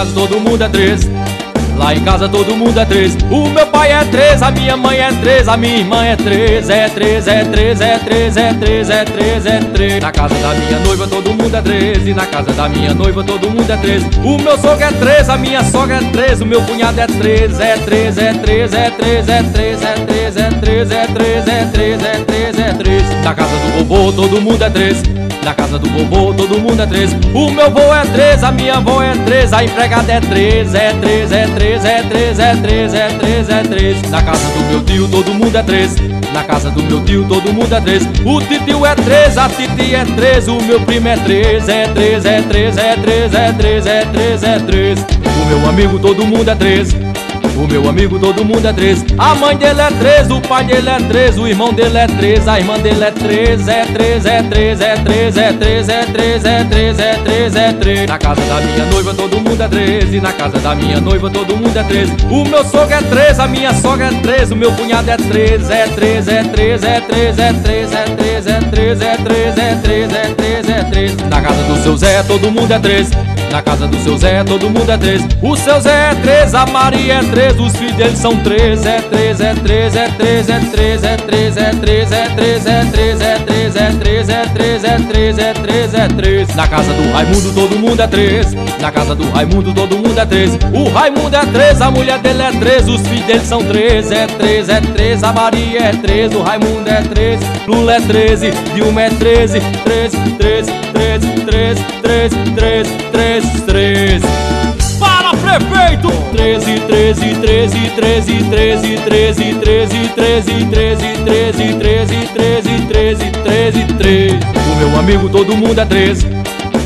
casa todo mundo é três. Lá em casa todo mundo é três. O meu pai é três, a minha mãe é três, a minha irmã é três. É três, é três, é três, é três, é três, é três. Na casa da minha noiva todo mundo é três. E na casa da minha noiva todo mundo é três. O meu sogro é três, a minha sogra é três. O meu cunhado é três, é três, é três, é três, é três, é três, é três, é três, é três, é três, é três. Na casa do vovô todo mundo é três. Na casa do vovô todo mundo é três. O meu vô é três, a minha avó é três, a empregada é três, é três, é três, é três, é três, é três, é três. Na casa do meu tio todo mundo é três. Na casa do meu tio todo mundo é três. O tio é três, a titi é três, o meu primo é três, é três, é três, é três, é três, é três, é três. O meu amigo todo mundo é três. O meu amigo todo mundo é três. A mãe dele é três, o pai dele é três, o irmão dele é três, a irmã dele é três, é três, é três, é três, é três, é três, é três, é três, é três. Na casa da minha noiva todo mundo é três, e na casa da minha noiva todo mundo é três. O meu sogro é três, a minha sogra é três, o meu cunhado é três, é três, é três, é três, é três, é três, é três, é três, é três, é três, é três. Na casa do seu Zé todo mundo é três. Na casa do seu Zé todo mundo é três. O seu Zé é três, a Maria é três, os filhos dele são três. É três, é três, é três, é três, é três, é três, é três, é três, é três, é três, é três, é três, é três, é três. Na casa do Raimundo todo mundo é três. Na casa do Raimundo todo mundo é três. O Raimundo é três, a mulher dele é três, os filhos dele são três. É três, é três, a Maria é três, o Raimundo é três, Lula é treze, Dilma é treze, treze, treze, treze. 13, 13, 13, 13, 13. Fala, prefeito! 13, 13, 13, 13, 13, 13, 13, 13, 13, 13, 13, 13, 13, 13, 13. O meu amigo todo mundo é 13.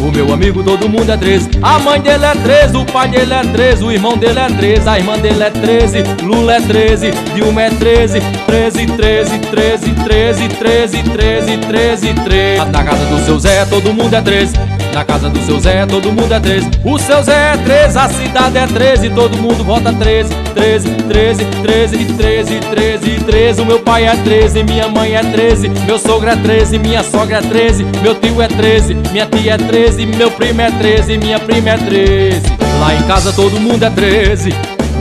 O meu amigo todo mundo é 13. A mãe dele é 13, o pai dele é 13, o irmão dele é 13, a irmã dele é 13, Lula é 13, Dilma é 13, 13, 13, 13, 13, 13, 13, 13, 13. Na casa do seu Zé todo mundo é 13. Na casa do seu Zé todo mundo é 13. O seu Zé é 13, a cidade é 13, todo mundo vota 13. 13, 13, 13, 13, 13, 13. O meu pai é 13, minha mãe é 13, meu sogro é 13, minha sogra é 13, meu tio é 13, minha tia é 13, meu primo é 13, minha prima é 13. Lá em casa todo mundo é 13.